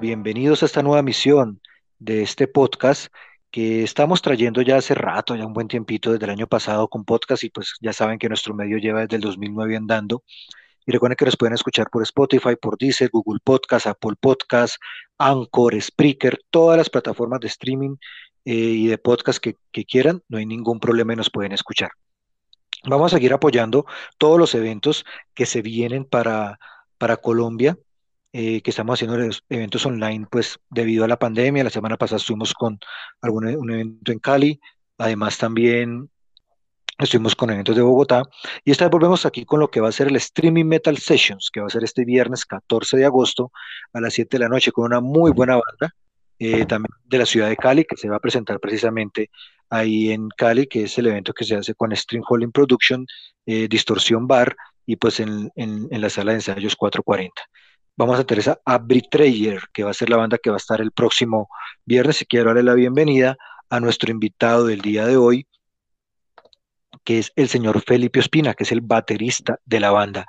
Bienvenidos a esta nueva misión de este podcast que estamos trayendo ya hace rato, ya un buen tiempito desde el año pasado con podcast y pues ya saben que nuestro medio lleva desde el 2009 andando. Y recuerden que nos pueden escuchar por Spotify, por Deezer, Google Podcast, Apple Podcast, Anchor, Spreaker, todas las plataformas de streaming eh, y de podcast que, que quieran, no hay ningún problema y nos pueden escuchar. Vamos a seguir apoyando todos los eventos que se vienen para, para Colombia, eh, que estamos haciendo eventos online, pues debido a la pandemia. La semana pasada estuvimos con algún e- un evento en Cali, además también estuvimos con eventos de Bogotá. Y esta vez volvemos aquí con lo que va a ser el Streaming Metal Sessions, que va a ser este viernes 14 de agosto a las 7 de la noche con una muy buena banda, eh, también de la ciudad de Cali, que se va a presentar precisamente ahí en Cali, que es el evento que se hace con Stream Holding Production, eh, Distorsión Bar, y pues en, en- en la sala de ensayos 440. Vamos a tener a Arbitrayer, que va a ser la banda que va a estar el próximo viernes, y quiero darle la bienvenida a nuestro invitado del día de hoy, que es el señor Felipe Ospina, que es el baterista de la banda.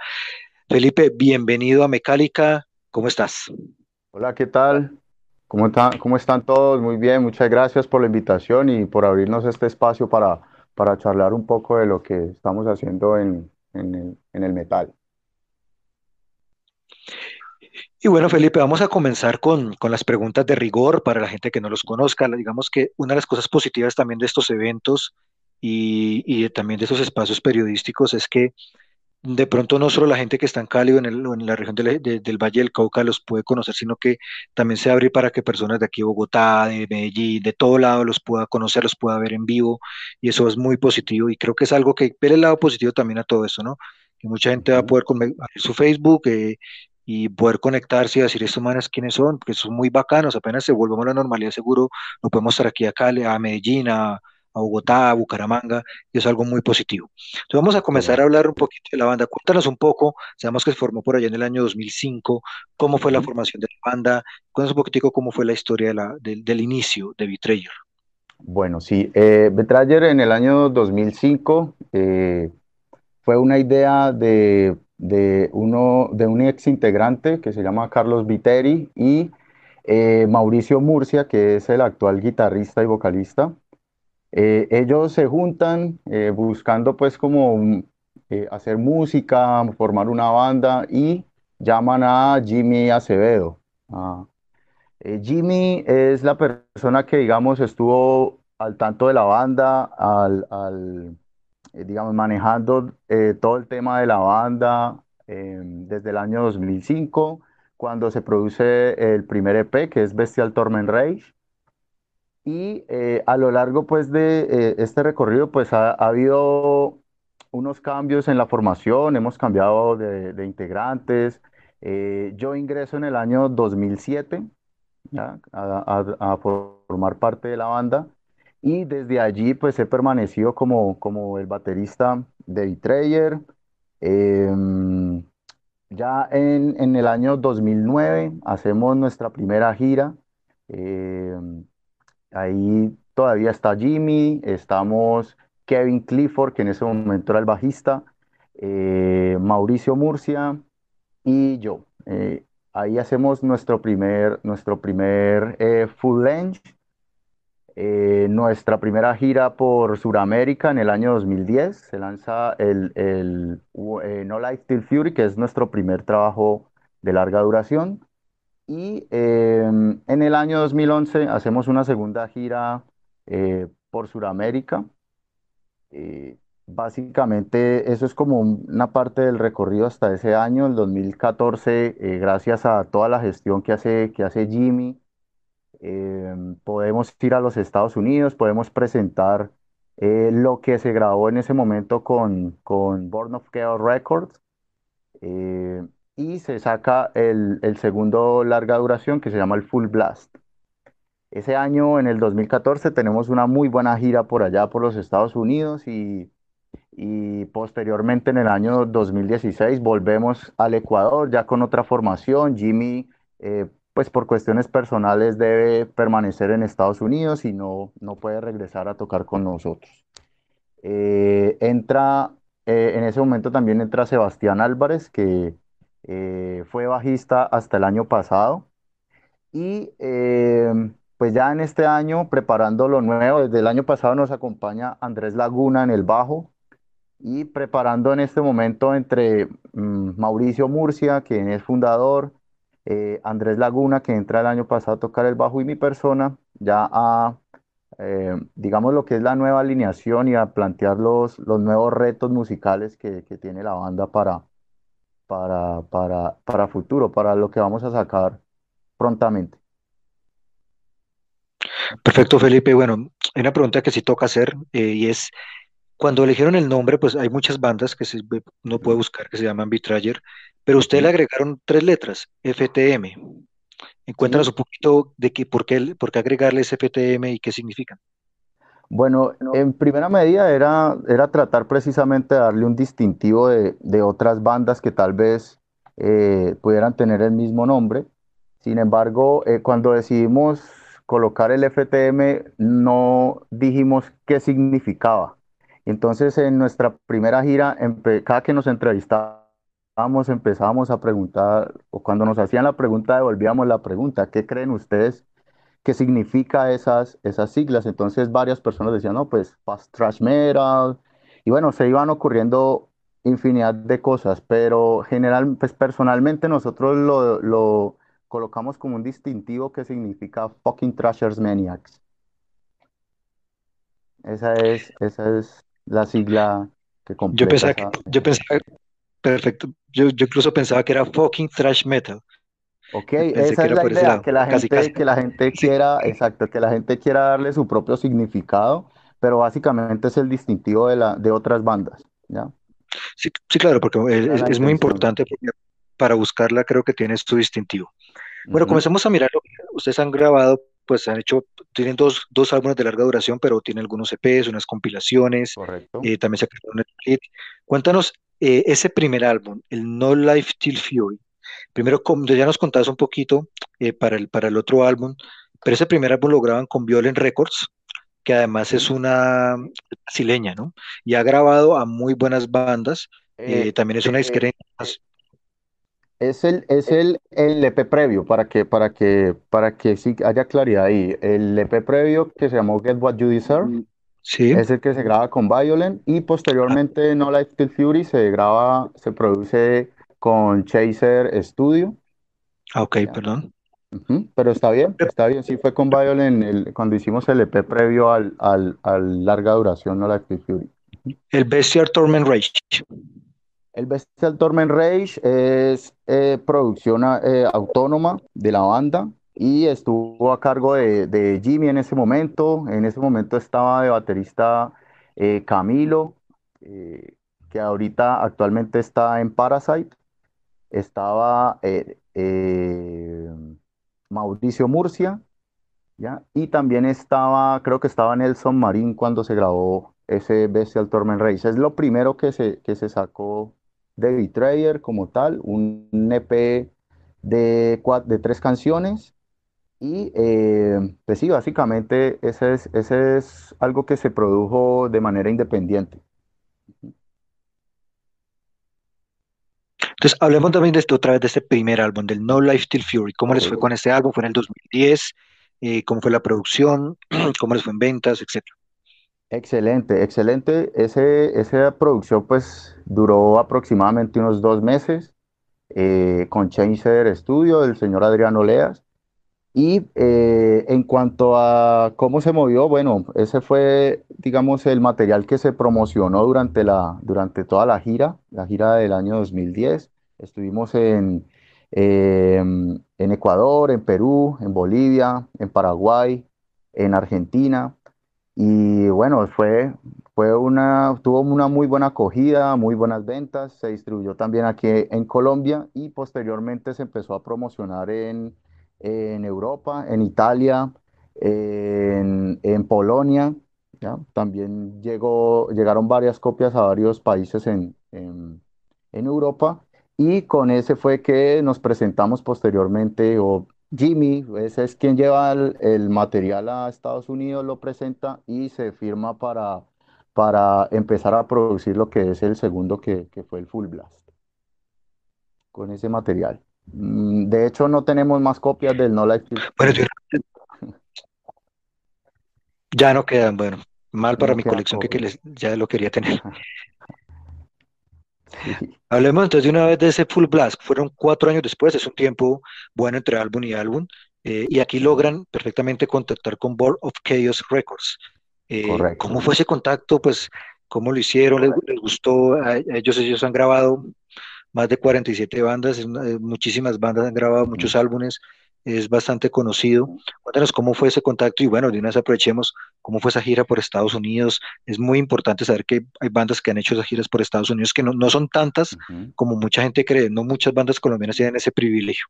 Felipe, bienvenido a Mecálica, ¿cómo estás? Hola, ¿qué tal? ¿Cómo está- cómo están todos? Muy bien, muchas gracias por la invitación y por abrirnos este espacio para, para charlar un poco de lo que estamos haciendo en, en el metal. Y bueno, Felipe, vamos a comenzar con, con las preguntas de rigor para la gente que no los conozca. Digamos que una de las cosas positivas también de estos eventos y, y también de esos espacios periodísticos es que de pronto no solo la gente que está en Cali o en, el- o en la región del, de- del Valle del Cauca los puede conocer, sino que también se abre para que personas de aquí Bogotá, de Medellín, de todo lado los pueda conocer, los pueda ver en vivo, y eso es muy positivo, y creo que es algo que ver el lado positivo también a todo eso, ¿no? Que mucha gente va a poder abrir su Facebook eh, y poder conectarse y decir estos manes quiénes son, porque son muy bacanos, apenas se volvamos a la normalidad seguro, lo podemos estar aquí a Cali, a Medellín, a, a Bogotá, a Bucaramanga, y es algo muy positivo. Entonces vamos a comenzar a hablar un poquito de la banda. Cuéntanos un poco, sabemos que se formó por allá en el año 2005, cómo fue la formación de la banda, cuéntanos un poquitico cómo fue la historia de la- del, del inicio de Betrayer. Bueno, sí, eh, Betrayer en el año 2005 eh, fue una idea de, de, uno, de un ex integrante que se llama Carlos Viteri y eh, Mauricio Murcia, que es el actual guitarrista y vocalista. Eh, ellos se juntan eh, buscando pues como eh, hacer música, formar una banda y llaman a Jimmy Acevedo. Ah, Jimmy es la persona que digamos estuvo al tanto de la banda, al, eh, digamos manejando eh, todo el tema de la banda eh, desde el año 2005, cuando se produce el primer EP que es Bestial Torment Rage. Y eh, a lo largo pues de eh, este recorrido pues ha, ha habido unos cambios en la formación, hemos cambiado de, de integrantes. Yo ingreso en el año 2007 ¿ya? a, a- a formar parte de la banda y desde allí pues he permanecido como, como el baterista de Betrayer. Em, ya en, en el año 2009 hacemos nuestra primera gira. em, Ahí todavía está Jimmy, estamos Kevin Clifford, que en ese momento era el bajista, eh, Mauricio Murcia y yo. Eh, ahí hacemos nuestro primer, nuestro primer eh, full length, eh, nuestra primera gira por Sudamérica en el año 2010. Se lanza el, el, eh, No Life Till Fury, que es nuestro primer trabajo de larga duración. Y eh, en el año 2011 hacemos una segunda gira eh, por Sudamérica. Eh, básicamente eso es como un- una parte del recorrido hasta ese año, el 2014, eh, gracias a toda la gestión que hace, que hace Jimmy. Eh, podemos ir a los Estados Unidos, podemos presentar eh, lo que se grabó en ese momento con, con Born of Chaos Records. Eh, y se saca el, el segundo larga duración que se llama el Full Blast. Ese año, en el 2014, tenemos una muy buena gira por allá, por los Estados Unidos y, y posteriormente en el año 2016 volvemos al Ecuador ya con otra formación. Jimmy, eh, pues por cuestiones personales debe permanecer en Estados Unidos y no, no puede regresar a tocar con nosotros. Eh, entra, eh, en ese momento también entra Sebastián Álvarez, que fue bajista hasta el año pasado. Y pues ya en este año, preparando lo nuevo, desde el año pasado nos acompaña Andrés Laguna en el bajo y preparando en este momento entre mm, Mauricio Murcia, quien es fundador, eh, Andrés Laguna, que entra el año pasado a tocar el bajo y mi persona, ya a, eh, digamos, lo que es la nueva alineación y a plantear los, los nuevos retos musicales que, que tiene la banda para, para, para, para futuro, para lo que vamos a sacar prontamente. Perfecto, Felipe. Bueno, hay una pregunta que sí toca hacer eh, y es, cuando eligieron el nombre, pues hay muchas bandas que se, uno puede buscar que se llaman Betrayer, pero ustedes le agregaron tres letras, FTM. Encuéntanos un poquito de qué, por qué, por qué agregarles FTM y qué significan. Bueno, en primera medida era, era tratar precisamente de darle un distintivo de, de otras bandas que tal vez eh, pudieran tener el mismo nombre. Sin embargo, eh, cuando decidimos colocar el FTM no dijimos qué significaba. Entonces en nuestra primera gira, cada que nos entrevistábamos, empezábamos a preguntar, o cuando nos hacían la pregunta, devolvíamos la pregunta, ¿qué creen ustedes que significa esas, esas siglas? Entonces varias personas decían, no, pues fast trash metal, y bueno, se iban ocurriendo infinidad de cosas, pero general, pues personalmente nosotros lo, lo colocamos como un distintivo que significa fucking Trashers Maniacs. Esa es, esa es la sigla que completa. Yo pensaba, que, yo pensaba, perfecto, yo, yo, incluso pensaba que era fucking trash metal. Ok, esa es la idea, que la gente, Que la gente quiera, exacto, que la gente quiera darle su propio significado, pero básicamente es el distintivo de, la, de otras bandas, ¿ya? Sí, sí claro, porque es, es muy importante porque para buscarla creo que tiene su distintivo. Bueno, comencemos a mirar lo que ustedes han grabado, pues han hecho, tienen dos, dos álbumes de larga duración, pero tienen algunos EPs, unas compilaciones, Correcto. Eh, también se crearon el Cuéntanos eh, ese primer álbum, el No Life Till Fury. Primero, ya nos contabas un poquito eh, para, el, para el otro álbum, pero ese primer álbum lo graban con Violent Records, que además es una brasileña, ¿no? Y ha grabado a muy buenas bandas, también es una disquera es el, es el, el EP previo, para que, para que, para que sí haya claridad ahí. El EP previo que se llamó Get What You Deserve, sí. es el que se graba con Violent y posteriormente No Life Till Fury se graba, se produce con Chaser Studio. Ah, ok, perdón. pero está bien, está bien. Sí fue con Violent el, cuando hicimos el EP previo al, al, al larga duración No Life Till Fury. El Bestial Torment Rage. El Bestial Torment Rage es eh, producción eh, autónoma de la banda y estuvo a cargo de, Jimmy en ese momento. En ese momento estaba de baterista eh, Camilo, que ahorita actualmente está en Parasite. Estaba Mauricio Murcia, ¿ya? Y también estaba, creo que estaba Nelson Marín cuando se grabó ese Bestial Torment Rage. Es lo primero que se, que se sacó de Betrayer como tal, un EP de, de tres canciones. Y eh, pues sí, básicamente ese es, ese es algo que se produjo de manera independiente. Entonces, hablemos también de esto otra vez, de este primer álbum, del No Life Till Fury. ¿Cómo les fue con este álbum? ¿Fue en el 2010? Eh, ¿Cómo fue la producción? ¿Cómo les fue en ventas, etcétera? Excelente, excelente. Ese, esa producción pues duró aproximadamente unos dos meses eh, con Studio del señor Adriano Leas. Y eh, en cuanto a cómo se movió, bueno, ese fue, digamos, el material que se promocionó durante, la, durante toda la gira, la gira del año 2010. Estuvimos en, em, en Ecuador, en Perú, en Bolivia, en Paraguay, en Argentina. Y bueno, fue, fue una, tuvo una muy buena acogida, muy buenas ventas, se distribuyó también aquí en Colombia y posteriormente se empezó a promocionar en, en Europa, en Italia, en, Polonia. También llegó, llegaron varias copias a varios países en, en, en Europa y con ese fue que nos presentamos posteriormente, o Jimmy, ese es quien lleva el, el material a Estados Unidos, lo presenta y se firma para, para empezar a producir lo que es el segundo que, que fue el Full Blast, con ese material. Mm, De hecho, no tenemos más copias del No Life Bueno, ya no quedan, bueno, mal para no mi colección que, que copias. les- ya lo quería tener. Hablemos entonces de una vez de ese Full Blast. Fueron cuatro años después, es un tiempo bueno entre álbum y álbum. eh, y aquí logran perfectamente contactar con Board of Chaos Records. Eh, ¿cómo fue ese contacto? Pues, ¿cómo lo hicieron? ¿Les, les gustó? A, ellos, ellos han grabado más de 47 bandas, eh, muchísimas bandas han grabado muchos álbumes, es bastante conocido. Cuéntanos cómo fue ese contacto y bueno, de una vez aprovechemos cómo fue esa gira por Estados Unidos. Es muy importante saber que hay bandas que han hecho esas giras por Estados Unidos que no, no son tantas como mucha gente cree, no muchas bandas colombianas tienen ese privilegio.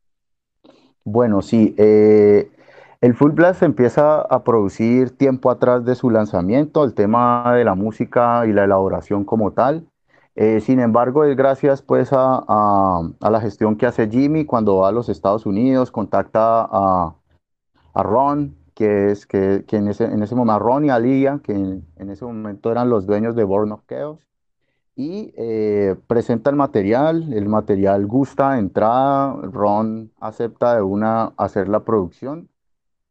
Bueno, sí, eh, el Full Blast empieza a producir tiempo atrás de su lanzamiento, el tema de la música y la elaboración como tal. Eh, sin embargo, es gracias pues a, a- la gestión que hace Jimmy cuando va a los Estados Unidos, contacta a, a Ron, que es que, que en ese, en ese momento, a Ron y a Lidia, que en, en ese momento eran los dueños de Born of Chaos, y eh, presenta el material, el material gusta de entrada, Ron acepta de una hacer la producción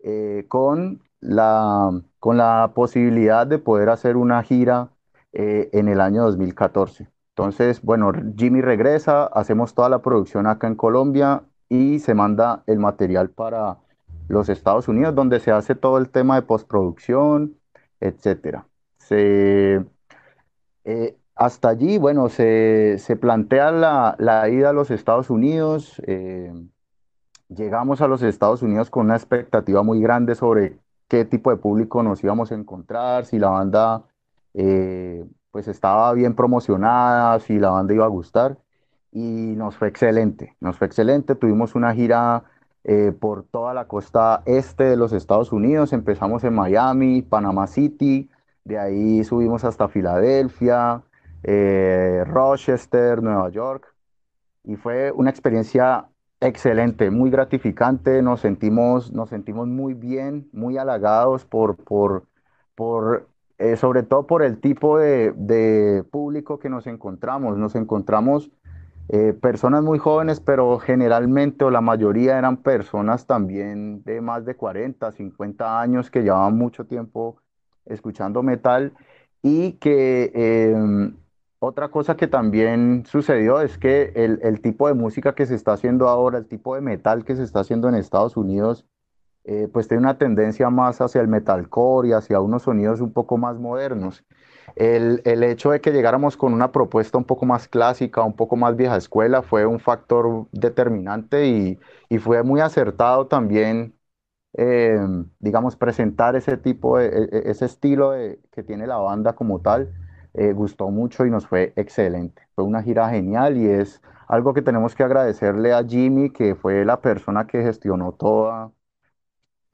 eh, con la, con la posibilidad de poder hacer una gira eh, en el año 2014. Entonces, bueno, Jimmy regresa, hacemos toda la producción acá en Colombia y se manda el material para los Estados Unidos, donde se hace todo el tema de postproducción, etcétera. Se, eh, hasta allí, bueno, se, se plantea la, la ida a los Estados Unidos. eh, llegamos a los Estados Unidos con una expectativa muy grande sobre qué tipo de público nos íbamos a encontrar, si la banda eh, pues estaba bien promocionada, si la banda iba a gustar. Y nos fue excelente, nos fue excelente. Tuvimos una gira eh, por toda la costa este de los Estados Unidos. Empezamos en Miami, Panama City, de ahí subimos hasta Filadelfia, eh, Rochester, Nueva York y fue una experiencia excelente, muy gratificante, nos sentimos, nos sentimos muy bien, muy halagados por, por, por eh, sobre todo por el tipo de, público que nos encontramos. Nos encontramos eh, personas muy jóvenes, pero generalmente o la mayoría eran personas también de más de 40, 50 años que llevaban mucho tiempo escuchando metal y que em, otra cosa que también sucedió es que el tipo de música que se está haciendo ahora, el tipo de metal que se está haciendo en Estados Unidos, eh, pues tiene una tendencia más hacia el metalcore y hacia unos sonidos un poco más modernos. El, el hecho de que llegáramos con una propuesta un poco más clásica, un poco más vieja escuela, fue un factor determinante y, y fue muy acertado también, eh, digamos, presentar ese tipo de, e- e- ese estilo que tiene la banda como tal. eh, gustó mucho y nos fue excelente. Fue una gira genial y es algo que tenemos que agradecerle a Jimmy, que fue la persona que gestionó toda,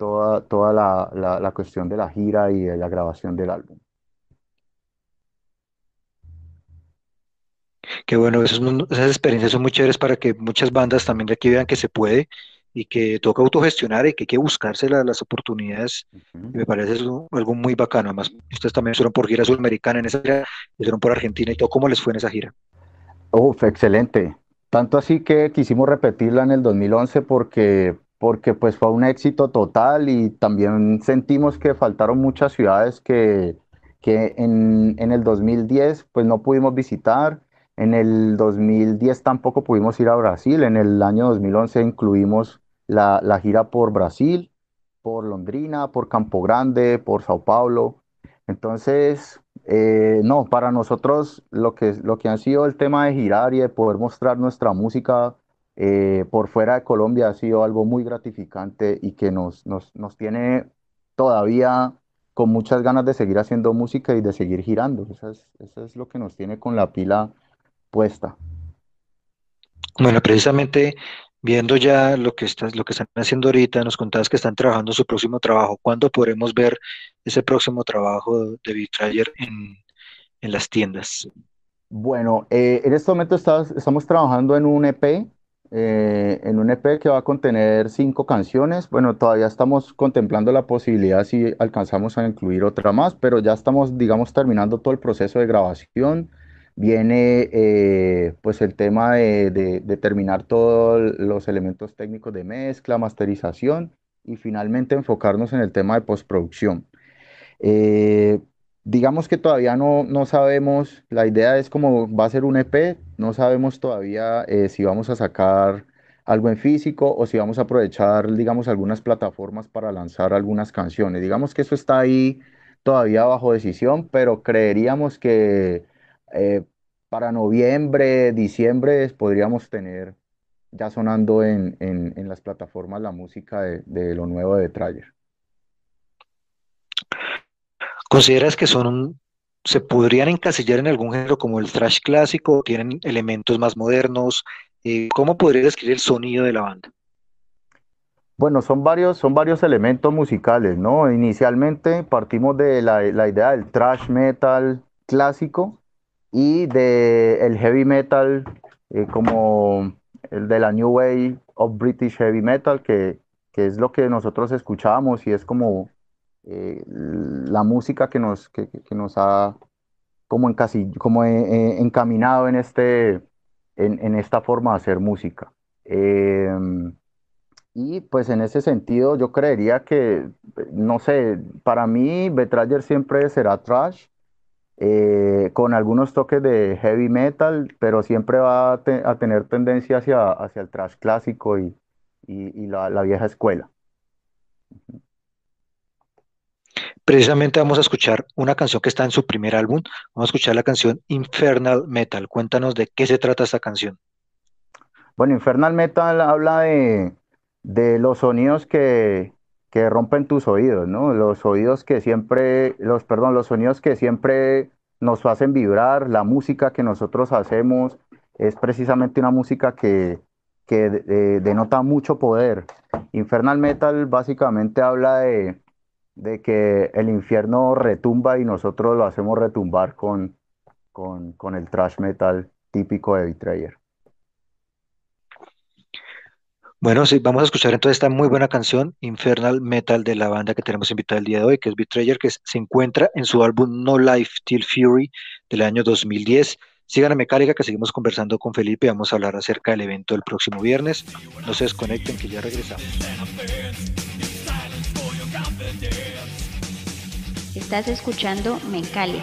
toda, toda la, la la cuestión de la gira y de la grabación del álbum. Que bueno, mun- esas experiencias son muy chéveres para que muchas bandas también de aquí vean que se puede y que toca autogestionar y que hay que buscarse la- las oportunidades. Y me parece eso algo muy bacano. Además, ustedes también fueron por gira sudamericana en esa gira, fueron por Argentina y todo. ¿Cómo les fue en esa gira? Uf, excelente. Tanto así que quisimos repetirla en el 2011 porque, porque pues fue un éxito total y también sentimos que faltaron muchas ciudades que, que en, en el 2010 pues no pudimos visitar. En el 2010 tampoco pudimos ir a Brasil. En el año 2011 incluimos la, la gira por Brasil, por Londrina, por Campo Grande, por Sao Paulo. Entonces, eh, no, para nosotros lo que, lo que ha sido el tema de girar y de poder mostrar nuestra música eh, por fuera de Colombia ha sido algo muy gratificante y que nos, nos, nos tiene todavía con muchas ganas de seguir haciendo música y de seguir girando. Eso es, eso es lo que nos tiene con la pila puesta. Bueno, precisamente viendo ya lo que estás, lo que están haciendo ahorita, nos contabas que están trabajando su próximo trabajo. ¿Cuándo podremos ver ese próximo trabajo de Betrayer en, en las tiendas? Bueno, eh, en este momento estamos trabajando en un EP, eh, en un EP que va a contener cinco canciones. Bueno, todavía estamos contemplando la posibilidad si alcanzamos a incluir otra más, pero ya estamos, digamos, terminando todo el proceso de grabación. Viene eh, pues el tema de, de, terminar todos los elementos técnicos de mezcla, masterización y finalmente enfocarnos en el tema de postproducción. Eh, digamos que todavía no, no sabemos, la idea es como va a ser un EP, no sabemos todavía eh, si vamos a sacar algo en físico o si vamos a aprovechar, digamos, algunas plataformas para lanzar algunas canciones. Digamos que eso está ahí todavía bajo decisión, pero creeríamos que eh, para noviembre, diciembre podríamos tener ya sonando en, las plataformas la música de, lo nuevo de Trayer. ¿Consideras que son, se podrían encasillar en algún género como el thrash clásico tienen elementos más modernos? Eh, ¿Cómo podría describir el sonido de la banda? Bueno, son varios, son varios elementos musicales, ¿no? Inicialmente partimos de la, idea del thrash metal clásico y del heavy metal eh, como el de la New Wave of British Heavy Metal, que, que es lo que nosotros escuchamos y es como eh, la música que nos, que, nos ha como, en casi, como encaminado en, este, en, esta forma de hacer música. Em, y pues en ese sentido yo creería que, no sé, para mí Betrayer siempre será trash, eh, con algunos toques de heavy metal, pero siempre va a, tener tendencia hacia, hacia el trash clásico y, y, la, vieja escuela. Precisamente vamos a escuchar una canción que está en su primer álbum. Vamos a escuchar la canción Infernal Metal. Cuéntanos de qué se trata esta canción. Bueno, Infernal Metal habla de, los sonidos que, rompen tus oídos, ¿no? Los oídos que siempre, los, perdón, los sonidos que siempre nos hacen vibrar, la música que nosotros hacemos es precisamente una música que, que denota mucho poder. Infernal Metal básicamente habla de, de que el infierno retumba y nosotros lo hacemos retumbar con, con, el trash metal típico de Betrayer. Bueno, sí, vamos a escuchar entonces esta muy buena canción, Infernal Metal, de la banda que tenemos invitada el día de hoy, que es Betrayer, que se encuentra en su álbum No Life Till Fury del año 2010. Sigan a que seguimos conversando con Felipe. Vamos a hablar acerca del evento del próximo viernes. No se desconecten, que ya regresamos. Estás escuchando Mencali.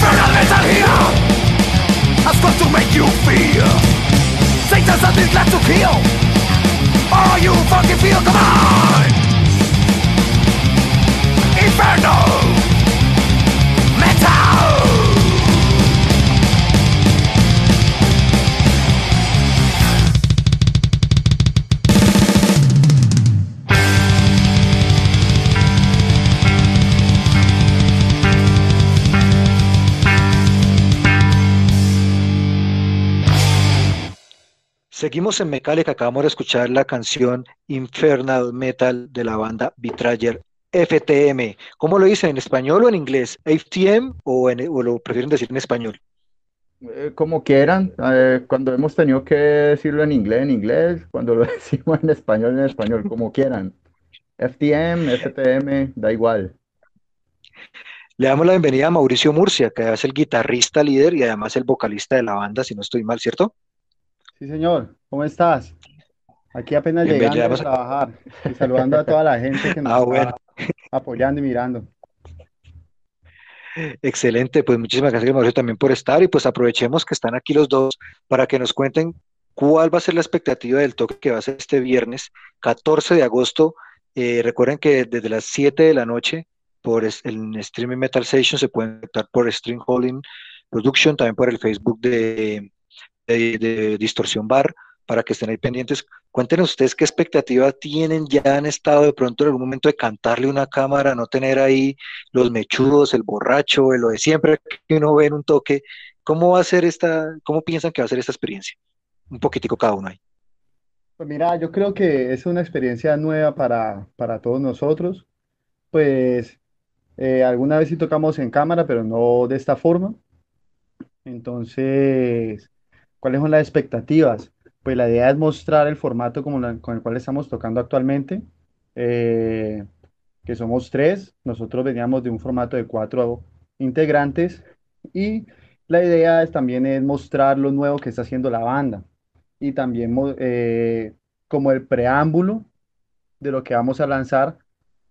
Infernal metal here Has got to make you feel. Satan's on this left to kill. Oh you fucking feel, come on. Inferno Seguimos en Metallica, acabamos de escuchar la canción Infernal Metal de la banda Betrayer FTM. ¿Cómo lo dicen en español o en inglés? ¿FTM o, en- o lo prefieren decir en español? Eh, como quieran, eh, cuando hemos tenido que decirlo en inglés, en inglés, cuando lo decimos en español, en español, como quieran. FTM, FTM, da igual. Le damos la bienvenida a Mauricio Murcia, que es el guitarrista líder y además el vocalista de la banda, si no estoy mal, ¿cierto? Sí, señor. ¿Cómo estás? Aquí apenas Bienvenido, llegando a- trabajar y saludando a toda la gente que nos Ah, está apoyando y mirando. Excelente, pues muchísimas gracias Mauricio también por estar y pues aprovechemos que están aquí los dos para que nos cuenten cuál va a ser la expectativa del toque que va a ser este viernes 14 de agosto. Eh, recuerden que desde las 7 de la noche por el Streaming Metal Station se pueden conectar por Stream Holding Production, también por el Facebook de, de, Distorsión Bar para que estén ahí pendientes. Cuéntenos ustedes qué expectativa tienen, ya han estado de pronto en algún momento de cantarle una cámara, no tener ahí los mechudos, el borracho, lo de siempre que uno ve en un toque. ¿Cómo va a ser esta, cómo piensan que va a ser esta experiencia? Un poquitico cada uno ahí. Pues mira, yo creo que es una experiencia nueva para, para todos nosotros. Pues eh, alguna vez sí tocamos en cámara, pero no de esta forma. Entonces, ¿cuáles son las expectativas? Pues la idea es mostrar el formato como la- con el cual estamos tocando actualmente, eh, que somos tres. Nosotros veníamos de un formato de cuatro integrantes y la idea es, también es mostrar lo nuevo que está haciendo la banda y también eh, como el preámbulo de lo que vamos a lanzar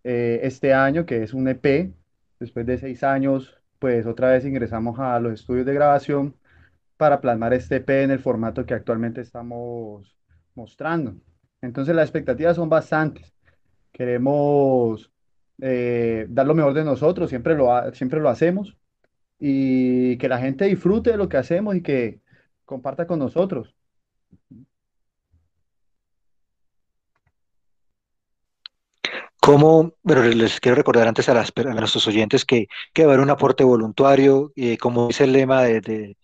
eh, este año, que es un EP. Después de seis años, pues otra vez ingresamos a los estudios de grabación para plasmar este EP en el formato que actualmente estamos mostrando. Entonces las expectativas son bastantes. Queremos eh, dar lo mejor de nosotros, siempre lo, siempre lo hacemos, y que la gente disfrute de lo que hacemos y que comparta con nosotros. ¿Cómo, pero les quiero recordar antes a, las, a nuestros oyentes que, que va a haber un aporte voluntario, eh, como dice el lema de-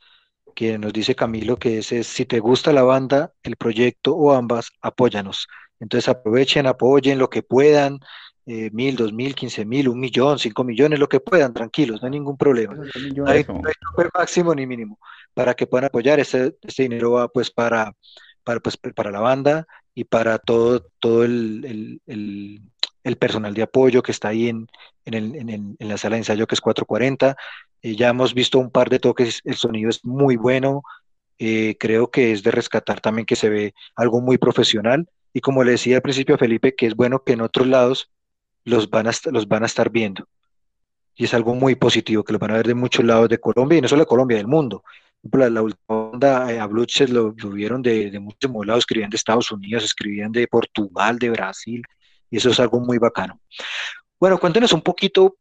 que nos dice Camilo, que es, es, si te gusta la banda, el proyecto o ambas, apóyanos. Entonces aprovechen, apoyen lo que puedan, eh, mil, dos mil, quince mil, un millón, cinco millones, lo que puedan, tranquilos, no hay ningún problema. No hay, no hay máximo ni mínimo para que puedan apoyar. Este, este dinero va pues para, para, pues, para la banda y para todo, todo el, el- el- el personal de apoyo que está ahí en, en, el- en la sala de ensayo que es 440. Eh, ya hemos visto un par de toques, el sonido es muy bueno. eh, creo que es de rescatar también que se ve algo muy profesional. Y como le decía al principio a Felipe, que es bueno que en otros lados los van a, los van a estar viendo y es algo muy positivo que lo van a ver de muchos lados de Colombia y no solo de Colombia, del mundo. La, la onda eh, a Bloodshed lo, lo vieron de, de muchos lados, escribían de Estados Unidos, escribían de Portugal, de Brasil, y eso es algo muy bacano. Bueno, cuéntenos un poquito,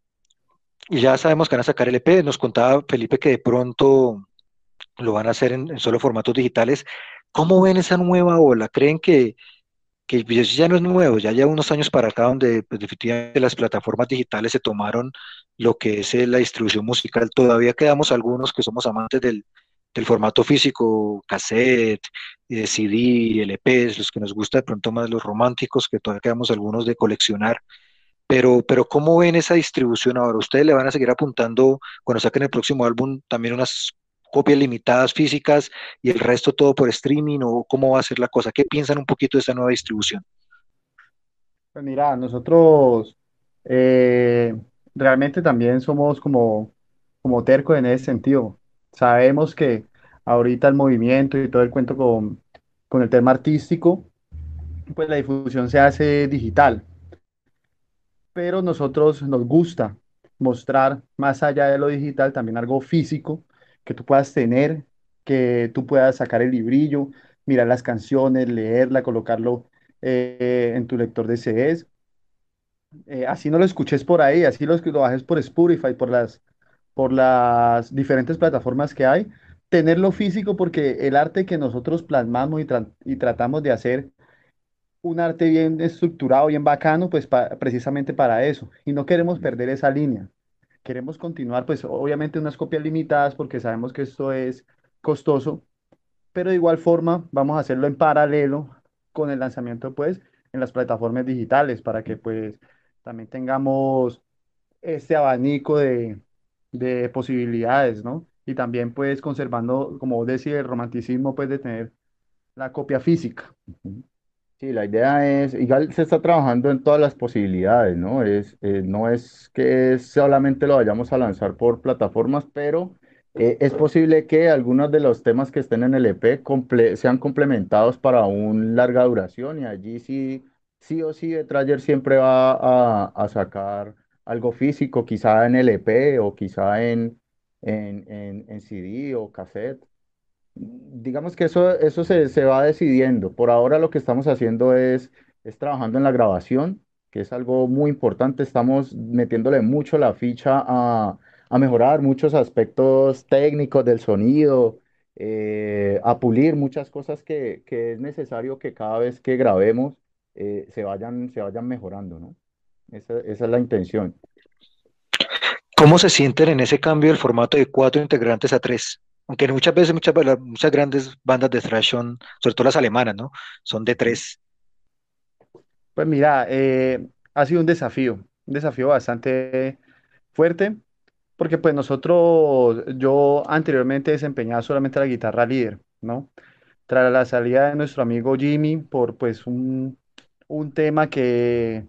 y ya sabemos que van a sacar el EP, nos contaba Felipe que de pronto lo van a hacer en, solo formatos digitales. ¿Cómo ven esa nueva ola? ¿Creen que, que ya no es nuevo, ya lleva unos años para acá donde pues, definitivamente las plataformas digitales se tomaron lo que es eh, la distribución musical. Todavía quedamos algunos que somos amantes del, del formato físico, cassette, eh, CD, LPs, los que nos gusta de pronto más los románticos, que todavía quedamos algunos de coleccionar. Pero, pero ¿cómo ven esa distribución ahora? ¿Ustedes le van a seguir apuntando cuando saquen el próximo álbum también unas copias limitadas físicas y el resto todo por streaming o cómo va a ser la cosa? ¿Qué piensan un poquito de esta nueva distribución? Pues mira, nosotros eh, realmente también somos como, como tercos en ese sentido. Sabemos que ahorita el movimiento y todo el cuento con, con el tema artístico, pues la difusión se hace digital. Pero nosotros nos gusta mostrar más allá de lo digital también algo físico que tú puedas tener, que tú puedas sacar el librillo, mirar las canciones, leerla, colocarlo eh, en tu lector de CDs. Eh, así no lo escuches por ahí, así lo, lo bajes por Spotify, por las, por las diferentes plataformas que hay. Tenerlo físico porque el arte que nosotros plasmamos y, tra- y tratamos de hacer un arte bien estructurado, bien bacano, pues pa- precisamente para eso. Y no queremos perder esa línea. Queremos continuar, pues obviamente unas copias limitadas porque sabemos que esto es costoso, pero de igual forma vamos a hacerlo en paralelo con el lanzamiento, pues, en las plataformas digitales para que, pues, también tengamos este abanico de, de posibilidades, ¿no? Y también, pues, conservando, como vos decís, el romanticismo, pues, de tener la copia física. Sí, la idea es, igual se está trabajando en todas las posibilidades, ¿no? Es, eh, no es que solamente lo vayamos a lanzar por plataformas, pero eh, es posible que algunos de los temas que estén en el EP sean complementados para una larga duración y allí sí, sí o sí Betrayer siempre va a sacar algo físico, quizá en el EP o quizá en, en, en, en CD o cassette. Digamos que eso, eso se, se va decidiendo. Por ahora lo que estamos haciendo es, es trabajando en la grabación, que es algo muy importante. Estamos metiéndole mucho la ficha a, a mejorar muchos aspectos técnicos del sonido, eh, a pulir muchas cosas que, que es necesario que cada vez que grabemos eh, se vayan, se vayan mejorando, ¿no? Esa, esa es la intención. ¿Cómo se sienten en ese cambio del formato de cuatro integrantes a tres? Aunque muchas veces, muchas, muchas grandes bandas de thrash son, sobre todo las alemanas, ¿no? Son de tres. Pues mira, eh, ha sido un desafío, un desafío bastante fuerte, porque pues nosotros, yo anteriormente desempeñaba solamente la guitarra líder, ¿no? Tras la salida de nuestro amigo Jimmy por pues un, un tema que,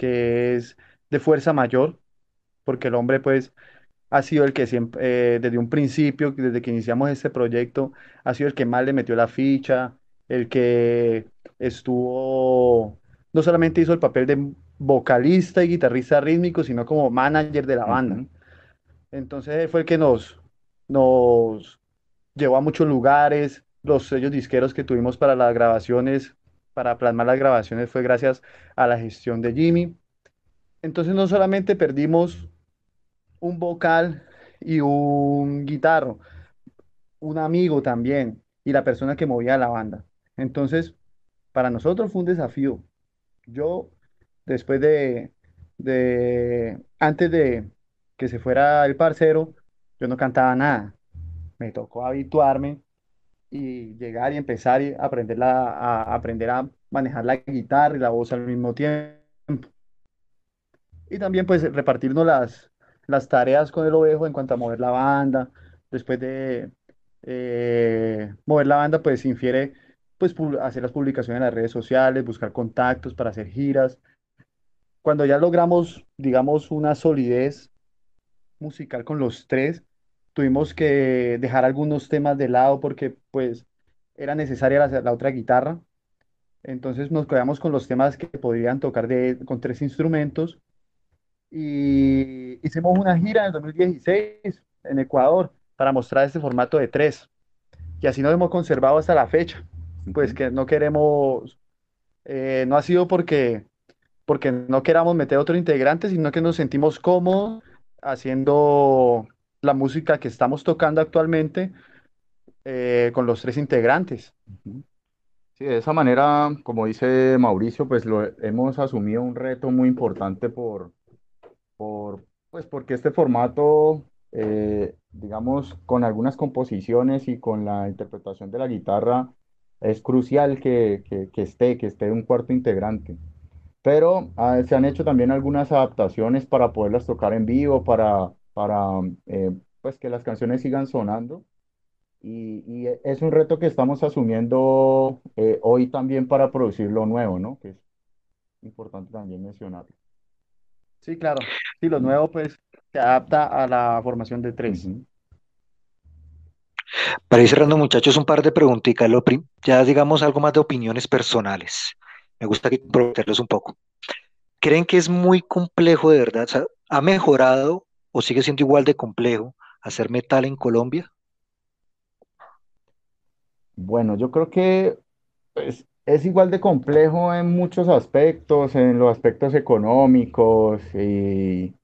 que es de fuerza mayor, porque el hombre pues ha sido el que siempre, eh, desde un principio, desde que iniciamos este proyecto, ha sido el que más le metió la ficha, el que estuvo, no solamente hizo el papel de vocalista y guitarrista rítmico, sino como manager de la banda. Entonces fue el que nos, nos llevó a muchos lugares, los sellos disqueros que tuvimos para las grabaciones, para plasmar las grabaciones, fue gracias a la gestión de Jimmy. Entonces no solamente perdimos un vocal y un guitarro, un amigo también y la persona que movía la banda. Entonces, para nosotros fue un desafío. Yo, después de, de, antes de que se fuera el parcero, yo no cantaba nada. Me tocó habituarme y llegar y empezar y aprender, a, aprender a manejar la guitarra y la voz al mismo tiempo. Y también pues repartirnos las, las tareas con el ovejo en cuanto a mover la banda. Después de eh, mover la banda pues infiere pues pu- hacer las publicaciones en las redes sociales, buscar contactos para hacer giras. Cuando ya logramos, digamos, una solidez musical con los tres, tuvimos que dejar algunos temas de lado porque pues era necesaria la, la otra guitarra. Entonces nos quedamos con los temas que podrían tocar de, con tres instrumentos y hicimos una gira en el 2016 en Ecuador para mostrar este formato de tres. Y así nos hemos conservado hasta la fecha. Pues que no queremos, eh, no ha sido porque, porque no queramos meter otro integrante, sino que nos sentimos cómodos haciendo la música que estamos tocando actualmente eh, con los tres integrantes. Sí, de esa manera, como dice Mauricio, pues lo hemos asumido un reto muy importante por, por, pues porque este formato, eh, digamos, con algunas composiciones y con la interpretación de la guitarra, es crucial que, que, que esté, que esté un cuarto integrante. Pero ah, se han hecho también algunas adaptaciones para poderlas tocar en vivo, para, para eh, pues que las canciones sigan sonando. Y, y es un reto que estamos asumiendo eh, hoy también para producir lo nuevo, ¿no? Que es importante también mencionarlo. Sí, claro. Sí, lo nuevo pues se adapta a la formación de tres. Ujú. Para ir cerrando, muchachos, un par de preguntitas. Lo prim- ya digamos algo más de opiniones personales. Me gusta comprometerlos un poco. ¿Creen que es muy complejo de verdad? O sea, ¿ha mejorado o sigue siendo igual de complejo hacer metal en Colombia? Bueno, yo creo que pues, es igual de complejo en muchos aspectos, en los aspectos económicos, y,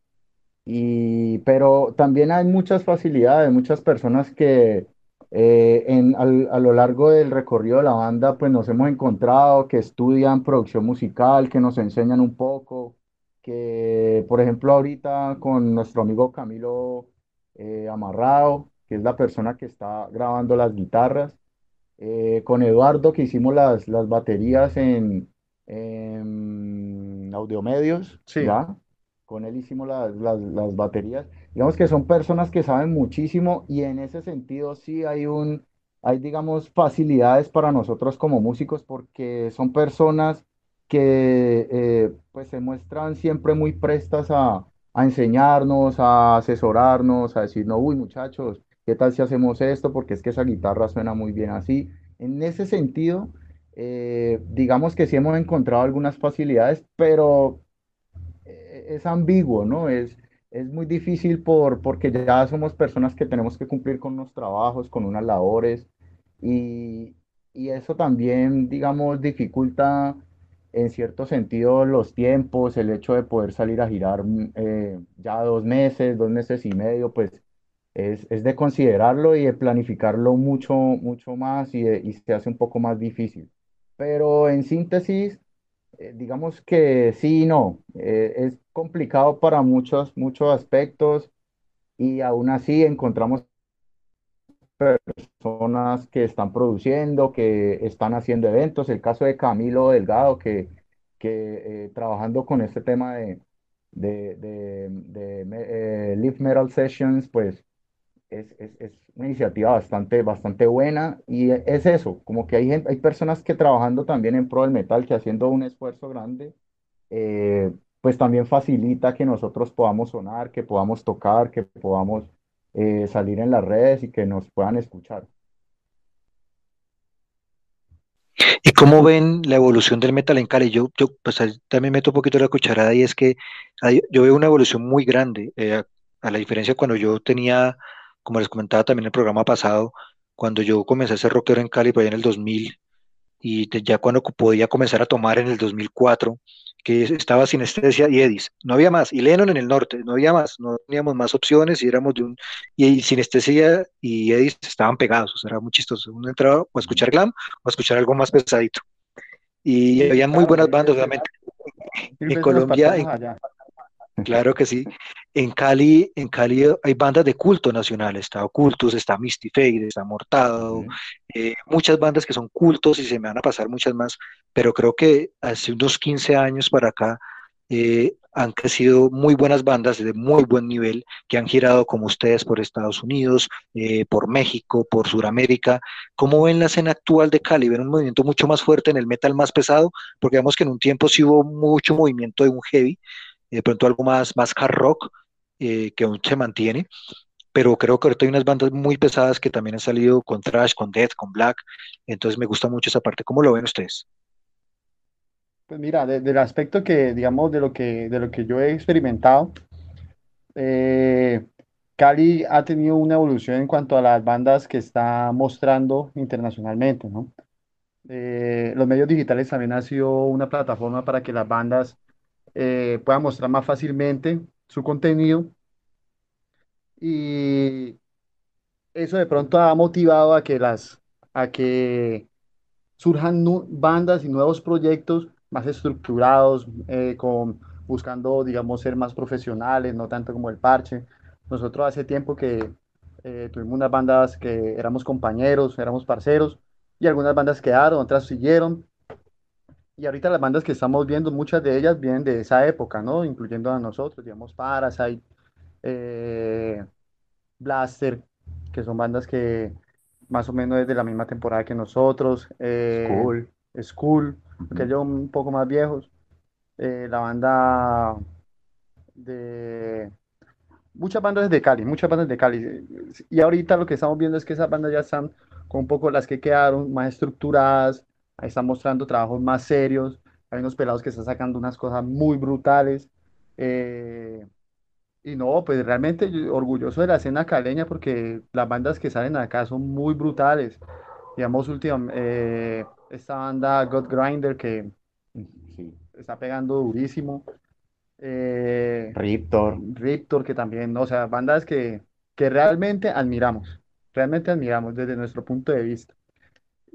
y- pero también hay muchas facilidades, muchas personas que eh, en, a lo largo del recorrido de la banda pues nos hemos encontrado que estudian producción musical, que nos enseñan un poco, que por ejemplo ahorita con nuestro amigo Camilo eh, Amarrado, que es la persona que está grabando las guitarras eh, con Eduardo que hicimos las, las baterías en, en Audiomedios, Sí, ¿ya? Con él hicimos las, las, las baterías. Digamos que son personas que saben muchísimo y en ese sentido sí hay un, hay digamos facilidades para nosotros como músicos porque son personas que eh, pues se muestran siempre muy prestas a, a enseñarnos, a asesorarnos, a decirnos, uy muchachos. ¿Qué tal si hacemos esto? Porque es que esa guitarra suena muy bien así. En ese sentido, eh, digamos que sí hemos encontrado algunas facilidades, pero eh, es ambiguo, ¿no? Es, es muy difícil por, porque ya somos personas que tenemos que cumplir con unos trabajos, con unas labores, y, y eso también, digamos, dificulta en cierto sentido los tiempos, el hecho de poder salir a girar mm, eh, ya dos meses, dos meses y medio, pues es, es de considerarlo y de planificarlo mucho, mucho más y, de- y se hace un poco más difícil. Pero en síntesis, eh, digamos que sí y no. Eh, es complicado para muchos, muchos aspectos y aún así encontramos personas que están produciendo, que están haciendo eventos. El caso de Camilo Delgado, que, que eh, trabajando con este tema de, de, de, de eh, Live Metal Sessions, pues es, es, es una iniciativa bastante, bastante buena y es eso, como que hay gente, hay personas que trabajando también en pro del metal, que haciendo un esfuerzo grande, eh, pues también facilita que nosotros podamos sonar, que podamos tocar, que podamos eh, salir en las redes y que nos puedan escuchar. ¿Y cómo ven la evolución del metal en Cali? Yo, yo pues también meto un poquito la cucharada y es que hay- yo veo una evolución muy grande, eh, a, a la diferencia cuando yo tenía, como les comentaba también en el programa pasado, cuando yo comencé a ser rockero en Cali, por allá en el 2000, y te- ya cuando podía comenzar a tomar en el 2004, que es- estaba Sinestesia y Edis, no había más, y Lennon en el norte, no había más, no teníamos más opciones y éramos de un, y Sinestesia y Edis estaban pegados, o sea, era muy chistoso, uno entraba o a escuchar glam o a escuchar algo más pesadito, y sí, había muy buenas bandas, obviamente, en Colombia, en. Claro que sí. En Cali, en Cali hay bandas de culto nacional. Está Ocultos, está Misty Fate, está Mortado, eh, muchas bandas que son cultos y se me van a pasar muchas más. Pero creo que hace unos 15 años para acá eh, han crecido muy buenas bandas de muy buen nivel que han girado como ustedes por Estados Unidos, eh, por México, por Sudamérica. ¿Cómo ven la escena actual de Cali? ¿Ven un movimiento mucho más fuerte en el metal más pesado? Porque vemos que en un tiempo sí hubo mucho movimiento de un heavy de pronto algo más, más hard rock, eh, que aún se mantiene, pero creo que ahorita hay unas bandas muy pesadas que también han salido con thrash, con death, con black, entonces me gusta mucho esa parte. ¿Cómo lo ven ustedes? Pues mira, de- del aspecto que, digamos, de lo que, de lo que yo he experimentado, eh, Cali ha tenido una evolución en cuanto a las bandas que está mostrando internacionalmente. Eh, los medios digitales también han sido una plataforma para que las bandas eh, puedan mostrar más fácilmente su contenido y eso de pronto ha motivado a que las, a que surjan bandas y nuevos proyectos más estructurados, eh, con, buscando, digamos, ser más profesionales, no tanto como el parche. Nosotros hace tiempo que eh, tuvimos unas bandas que éramos compañeros, éramos parceros, y algunas bandas quedaron, otras siguieron. Y ahorita las bandas que estamos viendo, muchas de ellas vienen de esa época, ¿no? Incluyendo a nosotros, digamos, Parasite, eh, Blaster, que son bandas que más o menos es de la misma temporada que nosotros, eh, School. School, que ellos un poco más viejos, eh, la banda de muchas bandas de Cali, muchas bandas de Cali. Y ahorita lo que estamos viendo es que esas bandas ya están con un poco las que quedaron más estructuradas, ahí están mostrando trabajos más serios, hay unos pelados que están sacando unas cosas muy brutales. eh, Y no, pues realmente orgulloso de la escena caleña porque las bandas que salen acá son muy brutales. Digamos, últimamente, esta banda God Grinder que Sí. está pegando durísimo. Eh, Riptor. Riptor, que también, ¿no? o sea, bandas que, que realmente admiramos, realmente admiramos desde nuestro punto de vista.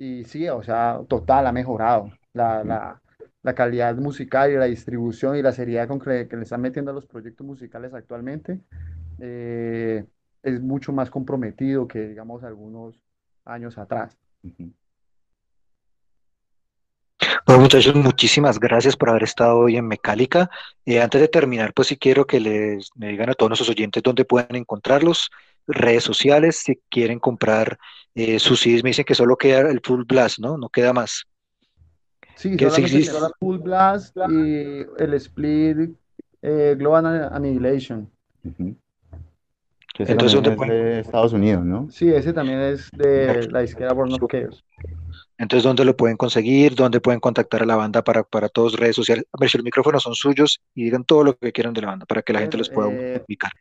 Y sí, o sea, total, ha mejorado la, la, la calidad musical y la distribución y la seriedad con que, que le están metiendo a los proyectos musicales actualmente. eh, es mucho más comprometido que, digamos, algunos años atrás. Bueno, muchachos, muchísimas gracias por haber estado hoy en Mecálica. Eh, antes de terminar, pues sí quiero que les me digan a todos nuestros oyentes dónde pueden encontrarlos, redes sociales, si quieren comprar eh, sus CDs, me dicen que solo queda el Full Blast, ¿no? No queda más. Sí, Que existe. la Full Blast y el split eh, Global Annihilation. Ese Entonces, también ¿dónde es de Estados Unidos, ¿no? Sí, ese también es de la disquera Born of Chaos. Entonces, ¿dónde lo pueden conseguir? ¿Dónde pueden contactar a la banda para, para todas redes sociales? A ver si los micrófonos son suyos y digan todo lo que quieran de la banda para que la gente los pueda Eh, ubicar.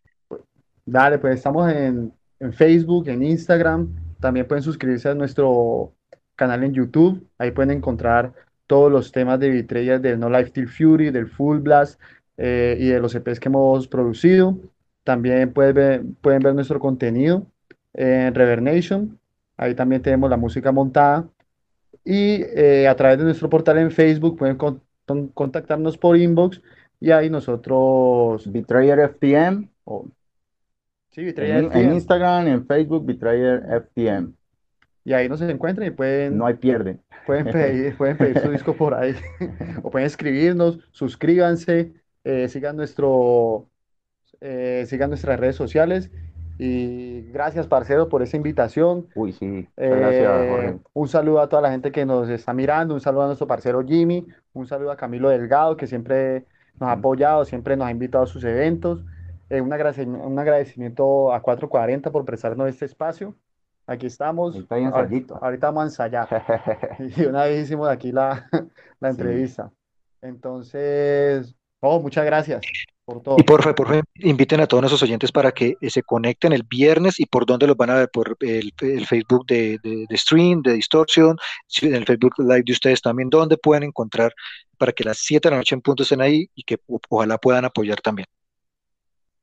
Dale, pues estamos en, en Facebook, en Instagram. También pueden suscribirse a nuestro canal en YouTube. Ahí pueden encontrar todos los temas de Betrayal del No Life Till Fury, del Full Blast eh, y de los EPs que hemos producido. También pueden ver, pueden ver nuestro contenido en Reverb Nation. Ahí también tenemos la música montada. Y eh, a través de nuestro portal en Facebook pueden con- con- contactarnos por inbox y ahí nosotros... Betrayer FTM, Sí, en. Instagram, en Facebook, Betrayer FTM. Y ahí nos encuentran y pueden, No hay pierde. pueden pedir, pueden pedir su disco por ahí. O pueden escribirnos, suscríbanse, eh, sigan nuestro, eh, sigan nuestras redes sociales. Y gracias, parcero, por esa invitación. Uy, sí. Muchas gracias, Eh, Jorge. un saludo a toda la gente que nos está mirando, un saludo a nuestro parcero Jimmy, un saludo a Camilo Delgado, que siempre nos ha apoyado, siempre nos ha invitado a sus eventos. Eh, un agradecimiento, un agradecimiento a 440 por prestarnos este espacio. Aquí estamos. Ahorita hay Ahor- ensayito. Ahorita vamos a ensayar. Y una vez hicimos aquí la, la Sí. entrevista. Entonces, oh, muchas gracias por todo. Y porfa, porfa, inviten a todos nuestros oyentes para que eh, se conecten el viernes y por dónde los van a ver, por el, el Facebook de, de, de Stream, de Distortion, en el Facebook Live de ustedes también, dónde pueden encontrar para que a las 7 de la noche en punto estén ahí y que o- ojalá puedan apoyar también.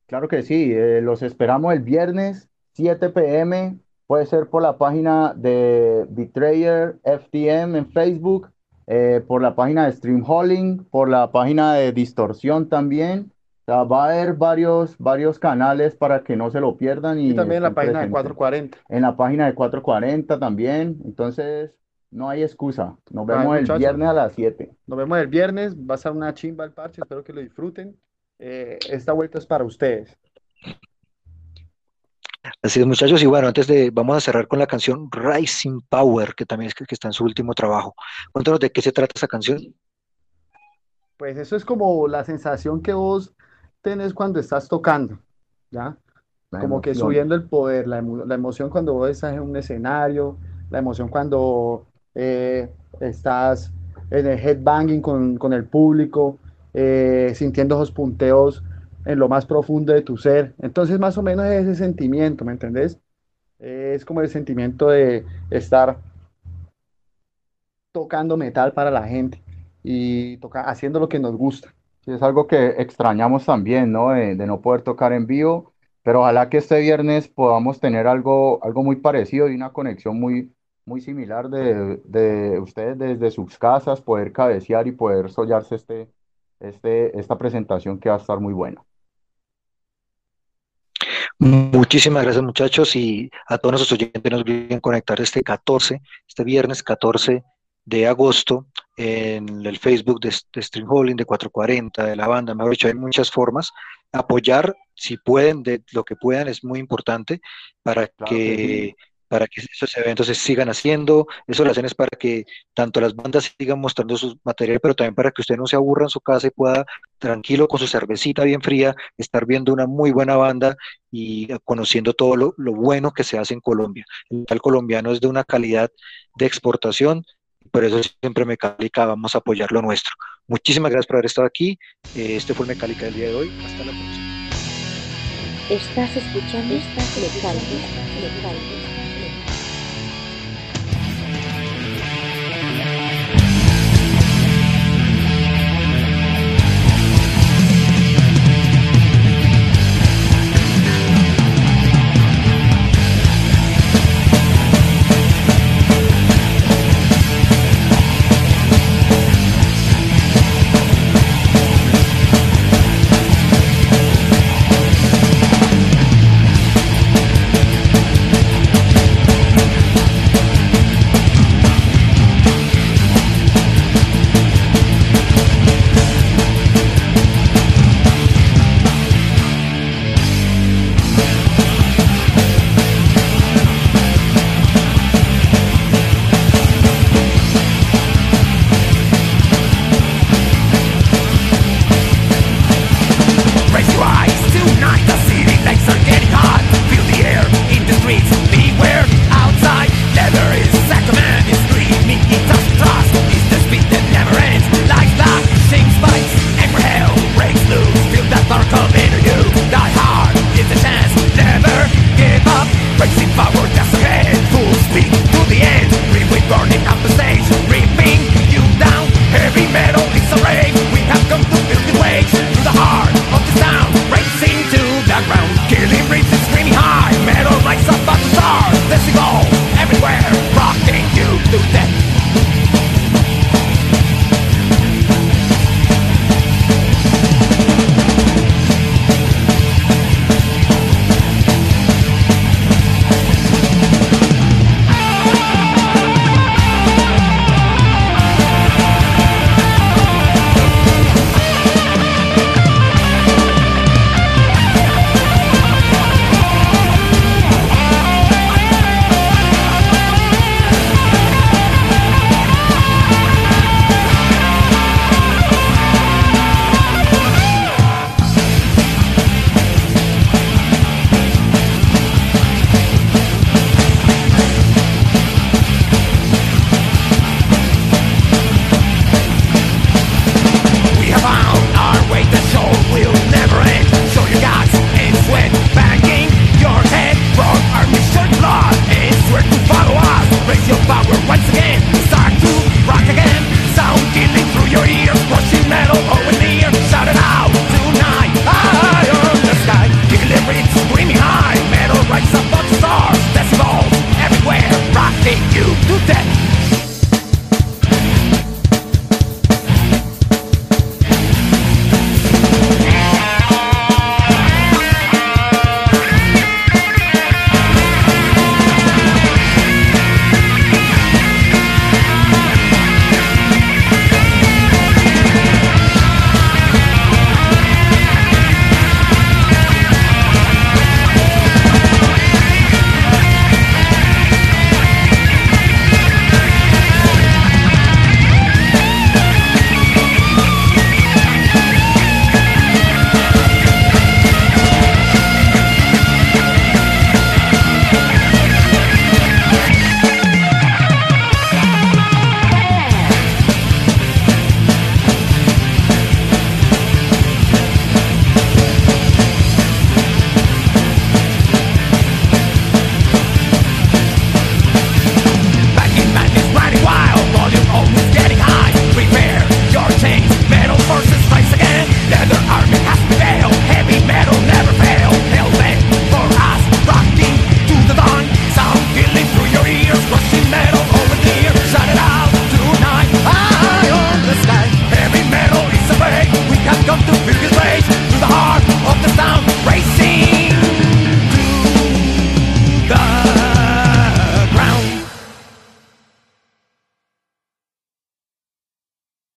Claro que sí, eh, los esperamos el viernes 7 p.m. Puede ser por la página de Betrayer FTM en Facebook, eh, por la página de Stream Hauling, por la página de Distorsión también. O sea, va a haber varios, varios canales para que no se lo pierdan y Y también en la página de presentes. 440. En la página de 440 también. Entonces, no hay excusa. Nos Ay, vemos el viernes a las 7. Nos vemos el viernes. Va a ser una chimba el parche. Espero que lo disfruten. Eh, esta vuelta es para ustedes. Así es, muchachos. Y bueno, antes de, vamos a cerrar con la canción Rising Power, que también es que, que está en su último trabajo. Cuéntanos de qué se trata esa canción. Pues eso es como la sensación que vos tenés cuando estás tocando, ¿ya? La Como que subiendo el poder, la, emo- la emoción cuando vos estás en un escenario, la emoción cuando eh, estás en el headbanging con, con el público, eh, sintiendo esos punteos en lo más profundo de tu ser. Entonces, más o menos es ese sentimiento, ¿me entendés? Es como el sentimiento de estar tocando metal para la gente y toca, haciendo lo que nos gusta. Es algo que extrañamos también, ¿no? De, de no poder tocar en vivo, pero ojalá que este viernes podamos tener algo, algo muy parecido y una conexión muy, muy similar de, de ustedes desde sus casas, poder cabecear y poder sollarse este, este, esta presentación que va a estar muy buena. Muchísimas gracias, muchachos, y a todos nuestros oyentes nos olviden conectar este 14, este viernes 14 de agosto en el Facebook de, de Stream Holding, de 440, de la banda, mejor dicho, hay muchas formas. Apoyar, si pueden, de lo que puedan, es muy importante para Claro que que, para que esos eventos se sigan haciendo. Eso lo hacen es para que tanto las bandas sigan mostrando su material, pero también para que usted no se aburra en su casa y pueda, tranquilo, con su cervecita bien fría, estar viendo una muy buena banda y conociendo todo lo, bueno que se hace en Colombia. El metal colombiano es de una calidad de exportación, por eso siempre Mecálica vamos a apoyar lo nuestro. Muchísimas gracias por haber estado aquí. Eh, Este fue el Mecálica del día de hoy. Hasta la próxima. Estás escuchando. Mecálica.